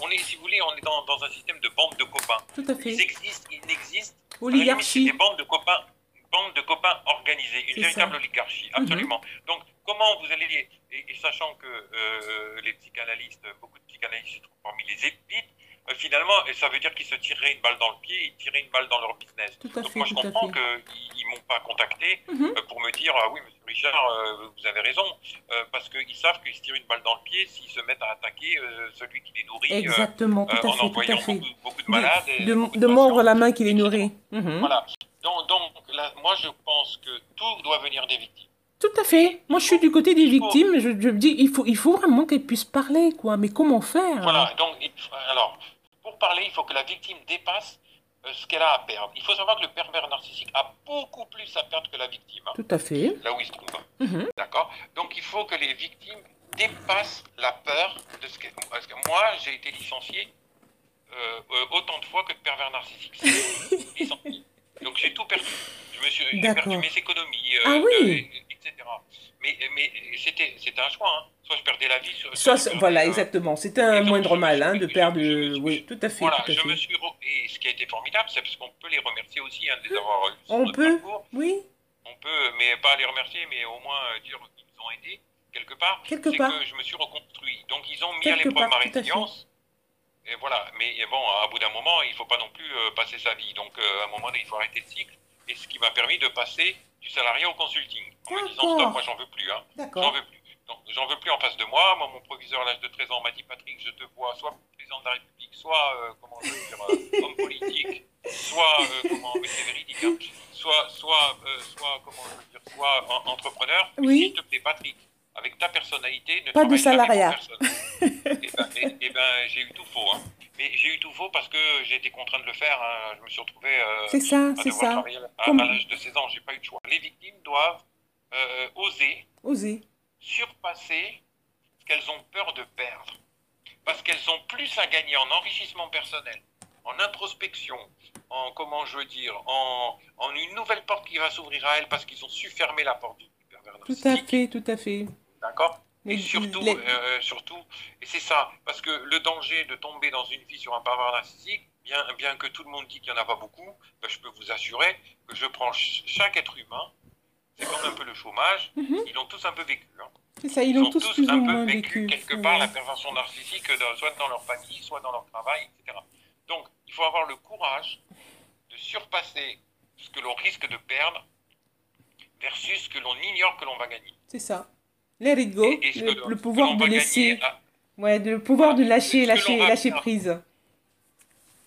Speaker 2: on est, si vous voulez, on est dans, dans, un système de bande de copains.
Speaker 3: Tout à fait.
Speaker 2: Ils existent, ils n'existent.
Speaker 3: Oligarchie.
Speaker 2: Des bandes de copains, bandes de copains organisées, une véritable oligarchie, mhm. absolument. Donc, comment vous allez, et, sachant que les psychanalystes, beaucoup de psychanalystes se trouvent parmi les élites, euh, finalement, ça veut dire qu'ils se tireraient une balle dans le pied, ils tiraient une balle dans leur business. Donc moi, je comprends qu'ils ne m'ont pas contacté mhm. euh, pour me dire, ah oui, monsieur Richard, euh, vous avez raison, parce qu'ils savent qu'ils se tirent une balle dans le pied s'ils se mettent à attaquer celui qui les nourrit
Speaker 3: Exactement, tout à fait,
Speaker 2: en envoyant Beaucoup, de malades.
Speaker 3: De, de, mordre la main qui les nourrit.
Speaker 2: Mhm. Voilà. Donc, donc moi, je pense que tout doit venir des victimes.
Speaker 3: Tout à fait. Moi, je suis du côté des victimes. Je, je dis, il faut, il faut vraiment qu'elles puissent parler, quoi. Mais comment faire
Speaker 2: Voilà. Donc, alors, parler, il faut que la victime dépasse euh, ce qu'elle a à perdre. Il faut savoir que le pervers narcissique a beaucoup plus à perdre que la victime.
Speaker 3: Tout à fait.
Speaker 2: Là où il se trouve. Mhm. D'accord? Donc il faut que les victimes dépassent la peur de ce qu'elles. Parce que moi, j'ai été licencié euh, euh, autant de fois que de pervers narcissique. [LAUGHS] Donc j'ai tout perdu. Je me suis perdu mes économies,
Speaker 3: ah, oui.
Speaker 2: etc. Mais, mais c'était, c'était un choix. Hein. Soit je perdais la vie.
Speaker 3: Soit, voilà, exactement. C'était un moindre mal hein, de perdre. Oui, tout à fait.
Speaker 2: Voilà,
Speaker 3: tout à
Speaker 2: je me suis. Et ce qui a été formidable, c'est parce qu'on peut les remercier aussi hein, de les avoir
Speaker 3: eu. On peut. Oui.
Speaker 2: On peut, mais pas les remercier, mais au moins euh, dire qu'ils nous ont aidés quelque part.
Speaker 3: Quelque part.
Speaker 2: que je me suis reconstruit. Donc ils ont mis à l'épreuve ma résilience. Et voilà. Mais bon, à bout d'un moment, il ne faut pas non plus euh, passer sa vie. Donc euh, à un moment donné, il faut arrêter le cycle. Et ce qui m'a permis de passer du salarié au consulting. En me disant stop, moi j'en veux plus. Hein. J'en veux plus. J'en veux plus en face de moi. Moi, mon proviseur à l'âge de 13 ans m'a dit Patrick, je te vois soit président de la République, soit, euh, comment je veux dire, euh, homme politique, soit, euh, comment, mais c'est véridique, hein, soit, soit, soit, comment je veux dire, soit entrepreneur.
Speaker 3: Oui.
Speaker 2: S'il te plaît, Patrick, avec ta personnalité, ne
Speaker 3: pas de salariat.
Speaker 2: et eh ben, eh, eh ben j'ai eu tout faux. Hein. Mais j'ai eu tout faux parce que j'ai été contraint de le faire. Hein. Je me suis retrouvé
Speaker 3: c'est ça, c'est ça.
Speaker 2: à, l'âge de 16 ans. J'ai pas eu de choix. Les victimes doivent oser.
Speaker 3: Oser
Speaker 2: surpasser ce qu'elles ont peur de perdre. Parce qu'elles ont plus à gagner en enrichissement personnel, en introspection, en, comment je veux dire, en, en une nouvelle porte qui va s'ouvrir à elles parce qu'ils ont su fermer la porte du pervers
Speaker 3: Tout à fait, tout à fait.
Speaker 2: D'accord? Et surtout, euh, surtout, et c'est ça, parce que le danger de tomber dans une vie sur un pervers narcissique, bien, bien que tout le monde dit qu'il n'y en a pas beaucoup, ben, je peux vous assurer que je prends chaque être humain c'est comme un peu le chômage, [LAUGHS] mhm. ils l'ont tous un peu vécu. Hein.
Speaker 3: C'est ça, ils, ont tous, plus un ou moins peu vécu,
Speaker 2: quelque part la perversion narcissique, soit dans leur famille, soit dans leur travail, etc. Donc, il faut avoir le courage de surpasser ce que l'on risque de perdre versus ce que l'on ignore que l'on va gagner.
Speaker 3: C'est ça. Go, le, pouvoir de laisser... Ouais, le pouvoir de lâcher, lâcher, lâcher prise.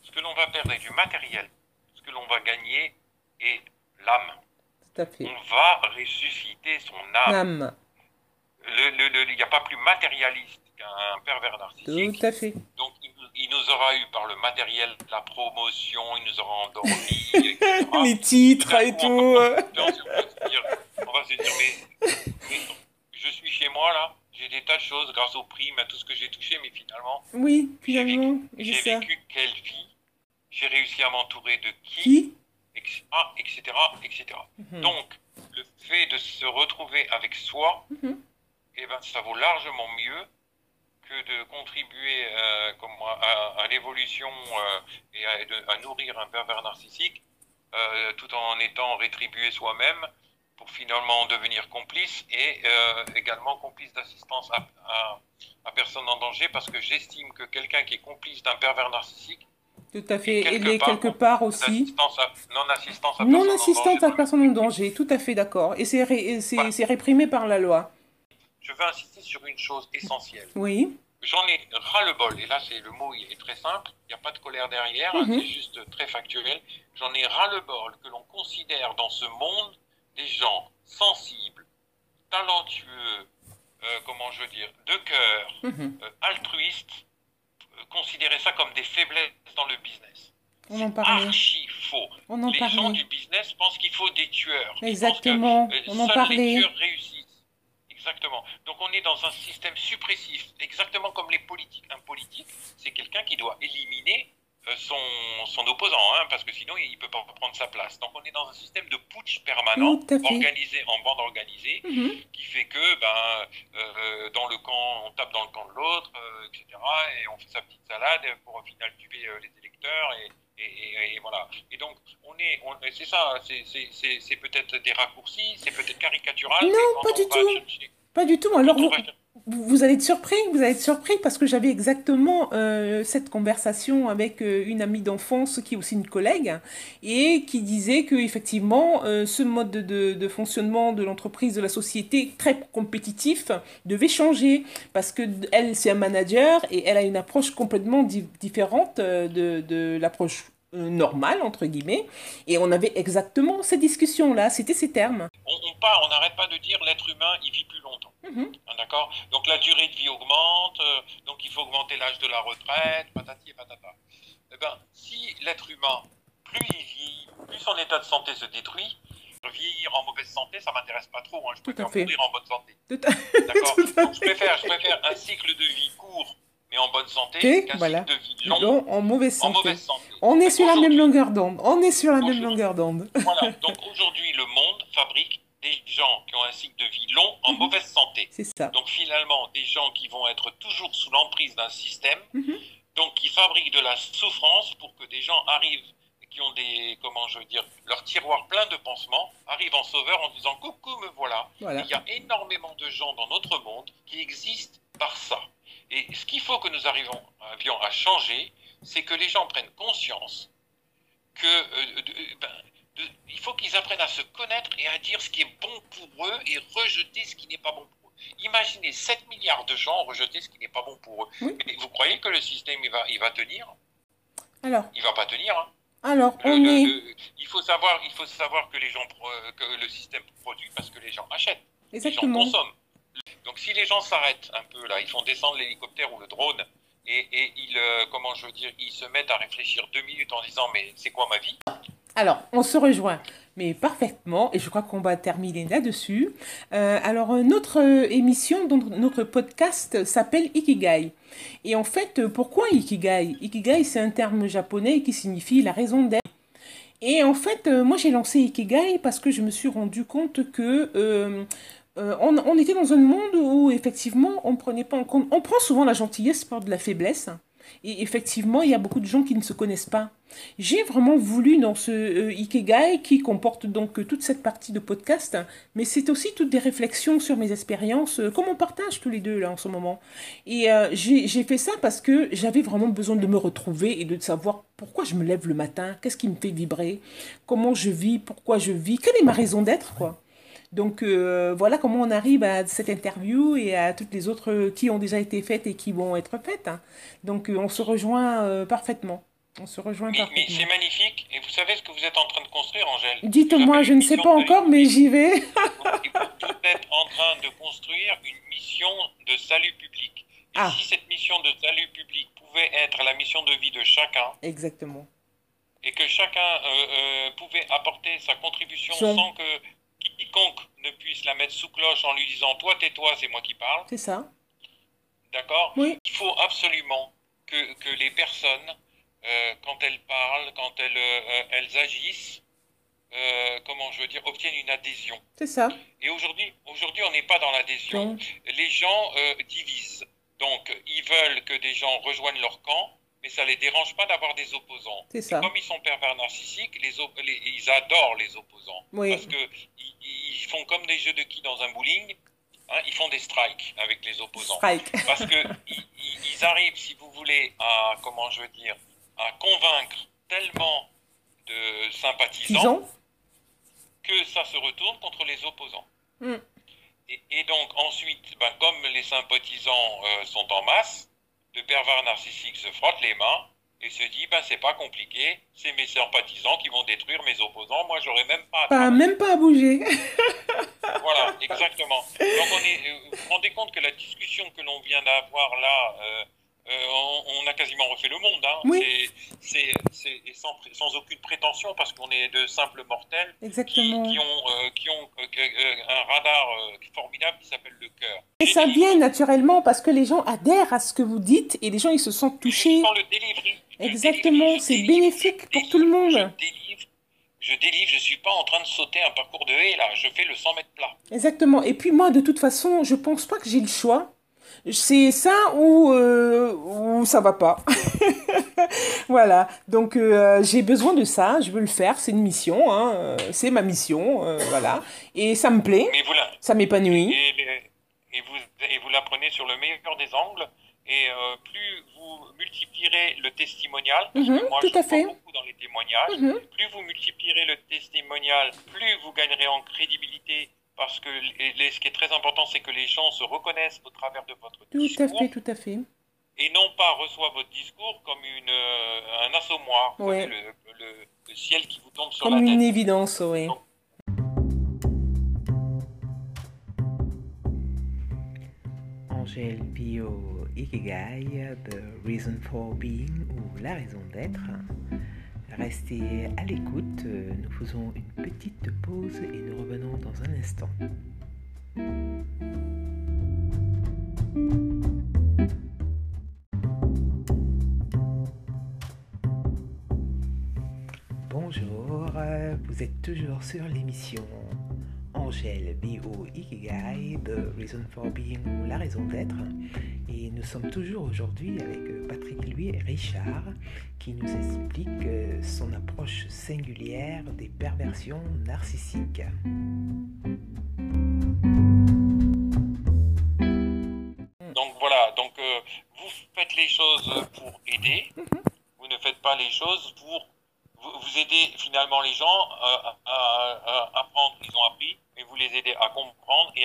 Speaker 2: Ce que l'on va perdre est du matériel. Ce que l'on va gagner est l'âme.
Speaker 3: Tout à fait.
Speaker 2: On va ressusciter son âme. Il n'y a pas plus matérialiste qu'un pervers narcissique.
Speaker 3: Tout à fait.
Speaker 2: Donc, il, nous aura eu par le matériel, la promotion, il nous aura endormi. [LAUGHS]
Speaker 3: Les titres et tout. On va
Speaker 2: se dire, mais, je suis chez moi là, j'ai des tas de choses grâce aux primes, à tout ce que j'ai touché, mais finalement.
Speaker 3: Oui, finalement.
Speaker 2: J'ai vécu, quelle vie? J'ai réussi à m'entourer de qui, Etc. etc., etc. Donc, le fait de se retrouver avec soi, mhm eh ben, ça vaut largement mieux que de contribuer euh, comme, à, l'évolution euh, et à, nourrir un pervers narcissique euh, tout en étant rétribué soi-même pour finalement devenir complice et également complice d'assistance à, à, personne en danger parce que j'estime que quelqu'un qui est complice d'un pervers narcissique
Speaker 3: tout à fait. Et quelque part aussi.
Speaker 2: Non-assistance à,
Speaker 3: non à, personne en danger. Tout à fait d'accord. Et c'est réprimé par la loi
Speaker 2: je veux insister sur une chose essentielle.
Speaker 3: Oui.
Speaker 2: J'en ai ras-le-bol, et là c'est le mot il est très simple, il n'y a pas de colère derrière, mhm. c'est juste très factuel. J'en ai ras-le-bol que l'on considère dans ce monde des gens sensibles, talentueux, euh, comment je veux dire, de cœur, [LAUGHS] mhm. euh, altruistes, euh, considérer ça comme des faiblesses dans le business.
Speaker 3: On en parlait.
Speaker 2: archi faux.
Speaker 3: On en
Speaker 2: les gens du business pensent qu'il faut des tueurs.
Speaker 3: Exactement. on en parlait. Les tueurs
Speaker 2: réussissent. Exactement. Donc on est dans un système suppressif, exactement comme les politiques. Un politique, c'est quelqu'un qui doit éliminer euh, son, son, opposant, hein, parce que sinon il ne peut pas prendre sa place. Donc on est dans un système de putsch permanent, organisé en bande organisée, mhm. qui fait que ben, euh, dans le camp, on tape dans le camp de l'autre, euh, etc. Et on fait sa petite salade pour au final tuer les électeurs. Et, et, voilà. Et donc, on est, c'est ça, c'est peut-être des raccourcis, c'est peut-être caricatural.
Speaker 3: Non, pas du tout. Pas du tout. Alors, vous, vous, allez être surpris, vous allez être surpris parce que j'avais exactement euh, cette conversation avec euh, une amie d'enfance qui est aussi une collègue et qui disait que effectivement euh, ce mode de, fonctionnement de l'entreprise, de la société très compétitif devait changer parce que elle c'est un manager et elle a une approche complètement différente de, l'approche euh, normal, entre guillemets, et on avait exactement cette discussion-là, c'était ces termes.
Speaker 2: On n'arrête pas de dire l'être humain, il vit plus longtemps. Mhm. Ah, d'accord Donc la durée de vie augmente, euh, donc il faut augmenter l'âge de la retraite, patati et patata. Eh ben, si l'être humain, plus il vit, plus son état de santé se détruit, vieillir en mauvaise santé, ça m'intéresse pas trop. Hein. Je préfère mourir en bonne santé. [LAUGHS] D'accord je préfère, je préfère un cycle de vie court mais en bonne santé,
Speaker 3: voilà. de vie long, en, mauvaise santé. On est sur la même longueur d'onde. On est sur la même longueur d'onde.
Speaker 2: voilà. [LAUGHS] Donc aujourd'hui, le monde fabrique des gens qui ont un cycle de vie long en mhm. mauvaise santé.
Speaker 3: C'est ça.
Speaker 2: Donc finalement, des gens qui vont être toujours sous l'emprise d'un système, mhm. donc qui fabriquent de la souffrance pour que des gens arrivent qui ont des, comment je veux dire, leur tiroir plein de pansements, arrivent en sauveur en disant coucou, me voilà. voilà. Il y a énormément de gens dans notre monde qui existent par ça. Et ce qu'il faut que nous arrivions à changer, c'est que les gens prennent conscience que euh, ben, il faut qu'ils apprennent à se connaître et à dire ce qui est bon pour eux et rejeter ce qui n'est pas bon pour eux. Imaginez 7 milliards de gens rejeter ce qui n'est pas bon pour eux. vous croyez que le système il va, il va tenir?
Speaker 3: Alors
Speaker 2: Il va pas tenir. Hein.
Speaker 3: Alors, on est...
Speaker 2: il, faut savoir, il faut savoir que, les gens, que le système produit parce que les gens achètent.
Speaker 3: Exactement.
Speaker 2: Les gens consomment. Donc si les gens s'arrêtent un peu là, ils font descendre l'hélicoptère ou le drone et, ils, euh, comment je veux dire, ils se mettent à réfléchir deux minutes en disant mais c'est quoi ma vie?
Speaker 3: Alors, on se rejoint, mais parfaitement, et je crois qu'on va terminer là-dessus. Euh, alors, notre émission, notre podcast s'appelle Ikigai. Et en fait, pourquoi Ikigai? Ikigai, c'est un terme japonais qui signifie la raison d'être. Et en fait, euh, moi j'ai lancé Ikigai parce que je me suis rendu compte que euh, on, était dans un monde où effectivement on prenait pas en compte, on prend souvent la gentillesse par de la faiblesse Et effectivement, il y a beaucoup de gens qui ne se connaissent pas. J'ai vraiment voulu dans ce euh, qui comporte donc euh, toute cette partie de podcast, mais c'est aussi toutes des réflexions sur mes expériences, euh, comme on partage tous les deux là en ce moment. Et j'ai fait ça parce que j'avais vraiment besoin de me retrouver et de savoir pourquoi je me lève le matin, qu'est-ce qui me fait vibrer, comment je vis, pourquoi je vis, quelle est ma raison d'être quoi. Donc voilà comment on arrive à cette interview et à toutes les autres qui ont déjà été faites et qui vont être faites. Hein. Donc on se rejoint parfaitement. On se rejoint
Speaker 2: mais, mais c'est magnifique. Et vous savez ce que vous êtes en train de construire, Angèle?
Speaker 3: Dites-moi, je ne sais pas encore, mais j'y vais.
Speaker 2: vous êtes en train de construire une mission de salut public. Et ah. si cette mission de salut public pouvait être la mission de vie de chacun.
Speaker 3: Exactement.
Speaker 2: Et que chacun euh, euh, pouvait apporter sa contribution sans que quiconque ne puisse la mettre sous cloche en lui disant Toi, tais-toi, c'est moi qui parle.
Speaker 3: C'est ça.
Speaker 2: D'accord?
Speaker 3: Oui.
Speaker 2: Il faut absolument que, que les personnes euh, quand elles parlent, quand elles, euh, elles agissent, euh, comment je veux dire, obtiennent une adhésion.
Speaker 3: C'est ça.
Speaker 2: Et aujourd'hui, aujourd'hui, on n'est pas dans l'adhésion. Les gens divisent. Donc, ils veulent que des gens rejoignent leur camp, mais ça ne les dérange pas d'avoir des opposants.
Speaker 3: C'est ça.
Speaker 2: comme ils sont pervers narcissiques, les, ils adorent les opposants.
Speaker 3: Oui.
Speaker 2: Parce qu'ils ils font comme des jeux de qui dans un bowling. Hein, ils font des strikes avec les opposants.
Speaker 3: Strike. [LAUGHS]
Speaker 2: Parce qu'ils ils arrivent, si vous voulez, à, comment je veux dire, à convaincre tellement de sympathisants que ça se retourne contre les opposants.
Speaker 3: Hmm.
Speaker 2: Et, donc ensuite, ben, comme les sympathisants euh, sont en masse, le pervers narcissique se frotte les mains et se dit ben c'est pas compliqué, c'est mes sympathisants qui vont détruire mes opposants, moi j'aurais même pas
Speaker 3: à même pas à bouger. [LAUGHS]
Speaker 2: voilà, exactement. Donc on est, euh, vous vous rendez compte que la discussion que l'on vient d'avoir là euh, euh, on, a quasiment refait le monde. Hein.
Speaker 3: Oui.
Speaker 2: C'est sans, sans, aucune prétention parce qu'on est de simples mortels
Speaker 3: Exactement.
Speaker 2: Qui, ont, euh, qui ont euh, un radar formidable qui s'appelle le cœur.
Speaker 3: Et ça vient naturellement parce que les gens adhèrent à ce que vous dites et les gens ils se sentent touchés.
Speaker 2: Le
Speaker 3: Exactement, c'est bénéfique pour tout le monde.
Speaker 2: Je délivre, je délivre, je suis pas en train de sauter un parcours de haie là, je fais le 100 mètres plat.
Speaker 3: Exactement. Et puis moi, de toute façon, je pense pas que j'ai le choix c'est ça ou, euh, ou ça va pas. [LAUGHS] voilà, donc euh, j'ai besoin de ça, je veux le faire, c'est une mission, hein, euh, c'est ma mission, euh, voilà. Et ça me plaît, ça m'épanouit.
Speaker 2: Et, vous, et vous l'apprenez sur le meilleur des angles, et plus vous multiplierez le testimonial, parce
Speaker 3: que
Speaker 2: mhm, moi
Speaker 3: tout
Speaker 2: je
Speaker 3: à fait.
Speaker 2: beaucoup dans les témoignages,
Speaker 3: mhm.
Speaker 2: plus vous multiplierez le testimonial, plus vous gagnerez en crédibilité parce que ce qui est très important, c'est que les gens se reconnaissent au travers de votre discours.
Speaker 3: Tout à fait, tout à fait.
Speaker 2: Et non pas reçoivent votre discours comme une, euh, un assommoir, le, le, ciel qui vous tombe sur
Speaker 3: comme
Speaker 2: la tête.
Speaker 3: Comme une évidence, oui.
Speaker 1: Angèle Bio Ikigai, The Reason for Being ou La raison d'être. Restez à l'écoute, nous faisons une petite pause et nous revenons dans un instant. Bonjour, vous êtes toujours sur l'émission Angèle Bio Ikigai, The Reason for Being, la raison d'être. Et nous sommes toujours aujourd'hui avec Patrick Louis et Richard qui nous explique euh, son approche singulière des perversions narcissiques.
Speaker 2: Donc voilà, donc euh, vous faites les choses pour aider, vous ne faites pas les choses pour vous, aider finalement les gens euh, à, apprendre, ils ont appris, et vous les aidez à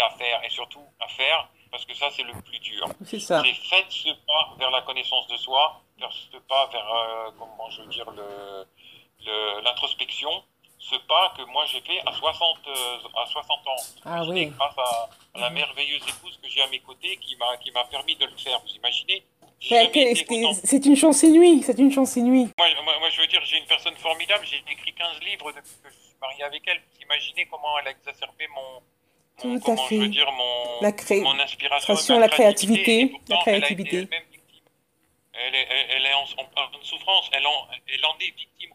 Speaker 2: à faire, et surtout à faire, parce que ça c'est le plus dur.
Speaker 3: C'est ça.
Speaker 2: C'est faites ce pas vers la connaissance de soi, ce pas vers, euh, comment je veux dire, l'introspection, ce pas que moi j'ai fait à 60, euh, à 60 ans.
Speaker 3: Ah oui.
Speaker 2: Grâce à, la merveilleuse épouse que j'ai à mes côtés qui m'a permis de le faire. Vous imaginez?
Speaker 3: C'est une chance inouïe, c'est une chance inouïe.
Speaker 2: Moi, moi, je veux dire, j'ai une personne formidable, j'ai écrit 15 livres depuis que je suis marié avec elle. Vous imaginez comment elle a exacerbé mon,
Speaker 3: Tout à fait.
Speaker 2: je veux dire, mon,
Speaker 3: la cré...
Speaker 2: mon inspiration,
Speaker 3: la créativité, la créativité.
Speaker 2: Elle, est, elle, est en, en, souffrance, elle en, elle en est victime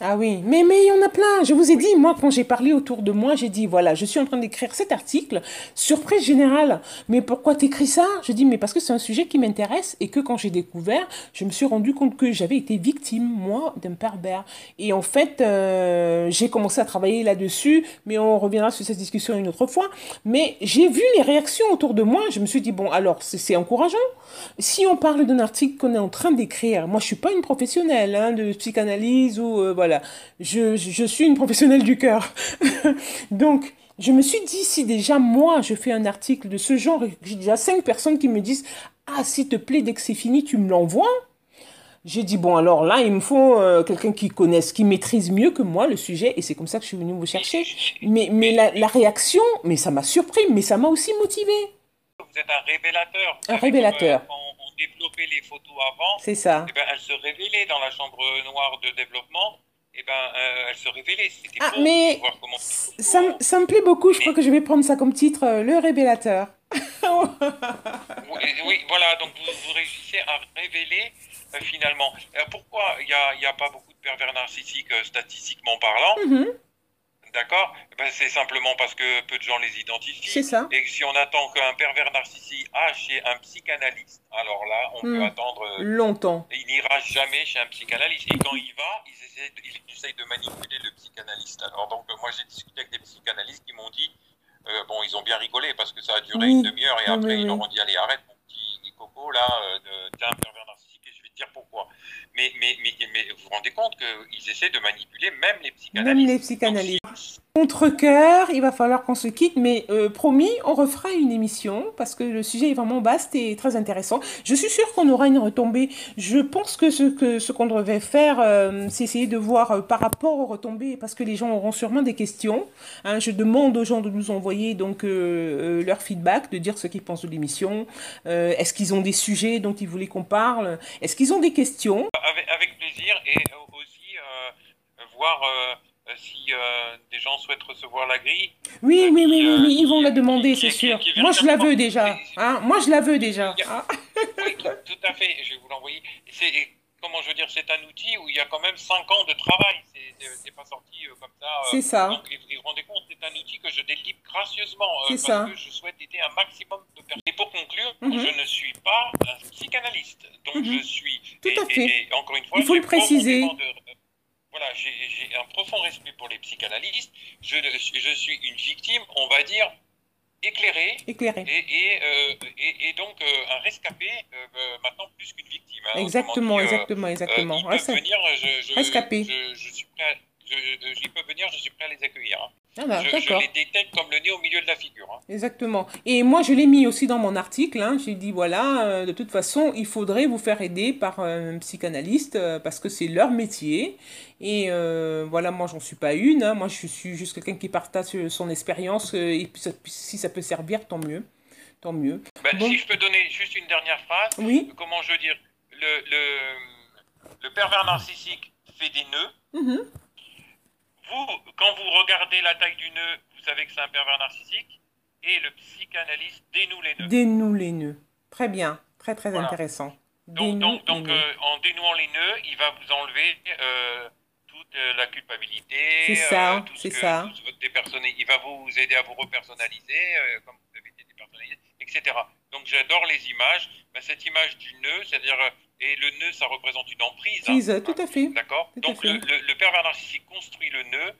Speaker 3: Ah oui, mais mais il y en a plein. Je vous ai dit, moi, quand j'ai parlé autour de moi, j'ai dit, voilà, je suis en train d'écrire cet article, surprise générale. Mais pourquoi t'écris ça? Je dis, mais parce que c'est un sujet qui m'intéresse et que quand j'ai découvert, je me suis rendu compte que j'avais été victime, moi, d'un pervers. Et en fait, euh, j'ai commencé à travailler là-dessus, mais on reviendra sur cette discussion une autre fois. Mais j'ai vu les réactions autour de moi, je me suis dit, bon, alors, c'est encourageant. Si on parle d'un article qu'on est en train d'écrire, moi, je suis pas une professionnelle hein, de psychanalyse ou euh, voilà, je, je, suis une professionnelle du cœur. [LAUGHS] Donc, je me suis dit, si déjà moi, je fais un article de ce genre, j'ai déjà cinq personnes qui me disent, ah, s'il te plaît, dès que c'est fini, tu me l'envoies? J'ai dit, bon, alors là, il me faut euh, quelqu'un qui connaisse, qui maîtrise mieux que moi le sujet, et c'est comme ça que je suis venue vous chercher. Mais, mais la, la réaction, mais ça m'a surpris, mais ça m'a aussi motivé.
Speaker 2: Vous êtes un révélateur.
Speaker 3: Un révélateur.
Speaker 2: Développait les photos avant,
Speaker 3: c'est ça.
Speaker 2: Eh ben, elles se révélaient dans la chambre noire de développement. Eh ben, euh, elles se révélaient. C'était
Speaker 3: ah, mais voir comment ça, ça, me plaît beaucoup. Je crois que je vais prendre ça comme titre, euh, le révélateur. [LAUGHS]
Speaker 2: oui, oui, voilà. Donc vous, vous réussissez à révéler euh, finalement. pourquoi il n'y a, a, pas beaucoup de pervers narcissiques statistiquement parlant?
Speaker 3: Mm-hmm.
Speaker 2: D'accord ben, C'est simplement parce que peu de gens les identifient.
Speaker 3: C'est ça.
Speaker 2: Et si on attend qu'un pervers narcissique a chez un psychanalyste, alors là, on peut hmm. attendre. Euh,
Speaker 3: Longtemps.
Speaker 2: Il n'ira jamais chez un psychanalyste. Et quand il va, ils essayent, de manipuler le psychanalyste. Alors, donc, moi, j'ai discuté avec des psychanalystes qui m'ont dit euh, bon, ils ont bien rigolé parce que ça a duré une demi-heure et après, ils leur ont dit allez, arrête, mon petit coco, là, euh, t'es un pervers narcissique et je vais te dire pourquoi. Mais, vous vous rendez compte qu'ils essaient de manipuler même les psychanalystes.
Speaker 3: Même les psychanalystes. Contre cœur, il va falloir qu'on se quitte, mais euh, promis, on refera une émission parce que le sujet est vraiment vaste et très intéressant. Je suis sûre qu'on aura une retombée. Je pense que ce que ce qu'on devait faire, euh, c'est essayer de voir euh, par rapport aux retombées, parce que les gens auront sûrement des questions. Hein. je demande aux gens de nous envoyer donc leur feedback, de dire ce qu'ils pensent de l'émission. Est-ce qu'ils ont des sujets dont ils voulaient qu'on parle? Est-ce qu'ils ont des questions?
Speaker 2: Avec, avec, plaisir et aussi voir euh, si euh, des gens souhaitent recevoir la grille.
Speaker 3: Oui, euh, oui, oui, oui, ils vont la demander, c'est sûr. Moi, je la veux déjà. Hein Moi, je la veux déjà.
Speaker 2: Ah. oui, tout à fait. Je vais vous l'envoyer. C'est comment je veux dire, c'est un outil où il y a quand même 5 ans de travail. C'est pas sorti comme ça.
Speaker 3: C'est ça.
Speaker 2: Donc, vous vous rendez compte, c'est un outil que je délivre gracieusement parce
Speaker 3: ça.
Speaker 2: que je souhaite aider un maximum de personnes. Et pour conclure, mhm. je ne suis pas un psychanalyste. Donc, mhm. je suis.
Speaker 3: Tout à fait.
Speaker 2: Et, encore une fois,
Speaker 3: il faut le préciser
Speaker 2: voilà, j'ai un profond respect pour les psychanalystes. Je, je, suis une victime, on va dire, éclairée.
Speaker 3: Éclairée.
Speaker 2: Et, euh, donc euh, un rescapé, euh, maintenant plus qu'une victime.
Speaker 3: Hein. exactement, exactement, exactement.
Speaker 2: venir, je, je,
Speaker 3: rescapé.
Speaker 2: Je, suis prêt ils peuvent venir, je suis prêt à les accueillir. Hein.
Speaker 3: Ah bah,
Speaker 2: je, je, les détecte comme le nez au milieu de la figure. Hein.
Speaker 3: Exactement. Et moi, je l'ai mis aussi dans mon article. Hein. J'ai dit, voilà, euh, de toute façon, il faudrait vous faire aider par un psychanalyste euh, parce que c'est leur métier. Et euh, voilà, moi, j'en suis pas une. Hein. Moi, je suis juste quelqu'un qui partage son expérience. et puis, si ça peut servir, tant mieux. Tant mieux.
Speaker 2: Ben, Si je peux donner juste une dernière phrase.
Speaker 3: Oui.
Speaker 2: Comment je veux dire le, le, le pervers narcissique fait des nœuds.
Speaker 3: Mm-hmm
Speaker 2: vous, quand vous regardez la taille du nœud, vous savez que c'est un pervers narcissique. Et le psychanalyste dénoue les nœuds.
Speaker 3: Dénoue les nœuds. Très bien. Très, très intéressant.
Speaker 2: Donc, donc, donc euh, en dénouant les nœuds, il va vous enlever euh, toute euh, la culpabilité.
Speaker 3: C'est ça, c'est ça.
Speaker 2: Tout votre il va vous aider à vous repersonnaliser, comme vous avez été dépersonnalisé, etc. Donc j'adore les images. Ben, cette image du nœud, c'est-à-dire et le nœud, ça représente une emprise.
Speaker 3: Prise, hein. tout à fait.
Speaker 2: D'accord Donc le, le, pervers narcissique construit le nœud.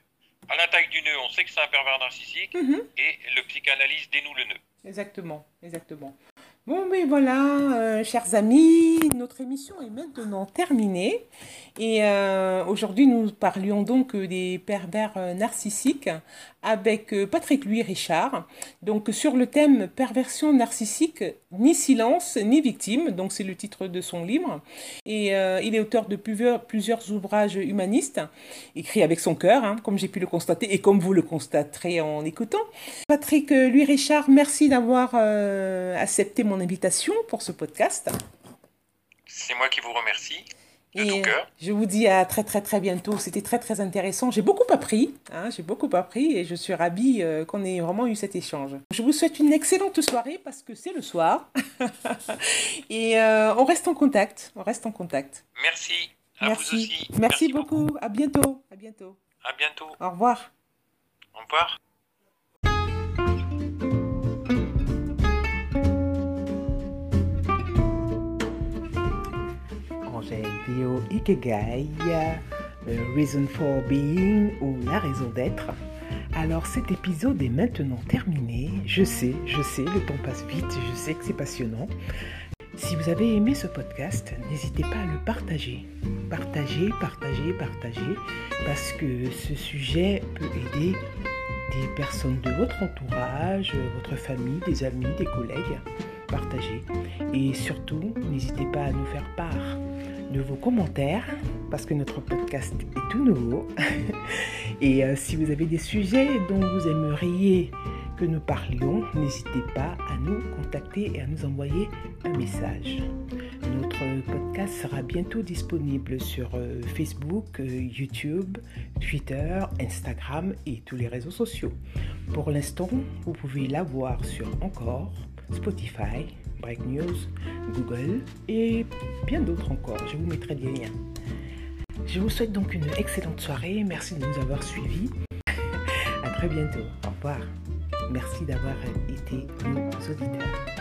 Speaker 2: À la taille du nœud, on sait que c'est un pervers narcissique.
Speaker 3: Mhm.
Speaker 2: Et le psychanalyse dénoue le nœud.
Speaker 3: Exactement, exactement. Bon, mais voilà, euh, chers amis, notre émission est maintenant terminée. Et euh, aujourd'hui, nous parlions donc des pervers euh, narcissiques avec Patrick Louis Richard. Donc sur le thème perversion narcissique, ni silence, ni victime. Donc c'est le titre de son livre. Et il est auteur de plusieurs, plusieurs ouvrages humanistes, écrits avec son cœur, hein, comme j'ai pu le constater et comme vous le constaterez en écoutant. Patrick Louis Richard, merci d'avoir accepté mon invitation pour ce podcast.
Speaker 2: C'est moi qui vous remercie. De
Speaker 3: et
Speaker 2: tout cœur.
Speaker 3: je vous dis à très très très bientôt. C'était très très intéressant. J'ai beaucoup appris. Hein, j'ai beaucoup appris et je suis ravie euh, qu'on ait vraiment eu cet échange. Je vous souhaite une excellente soirée parce que c'est le soir. [LAUGHS] et euh, on reste en contact. On reste en contact.
Speaker 2: Merci.
Speaker 3: Merci. Merci, beaucoup. À bientôt. À bientôt.
Speaker 2: À bientôt.
Speaker 3: Au revoir.
Speaker 2: Au revoir.
Speaker 1: Angèle Théo Ikegai, Reason for Being ou La raison d'être. Alors cet épisode est maintenant terminé. Je sais, je sais, le temps passe vite, je sais que c'est passionnant. Si vous avez aimé ce podcast, n'hésitez pas à le partager. Partagez, partagez, partagez, parce que ce sujet peut aider des personnes de votre entourage, votre famille, des amis, des collègues. Partagez. Et surtout, n'hésitez pas à nous faire part de vos commentaires, parce que notre podcast est tout nouveau. [LAUGHS] Et euh, si vous avez des sujets dont vous aimeriez que nous parlions, n'hésitez pas à nous contacter et à nous envoyer un message. Notre podcast sera bientôt disponible sur euh, Facebook, euh, YouTube, Twitter, Instagram et tous les réseaux sociaux. Pour l'instant, vous pouvez la voir sur Encore, Spotify, Break News, Google et bien d'autres encore. Je vous mettrai des liens. Je vous souhaite donc une excellente soirée. Merci de nous avoir suivis. [LAUGHS] à très bientôt. Au revoir. Merci d'avoir été nos auditeurs.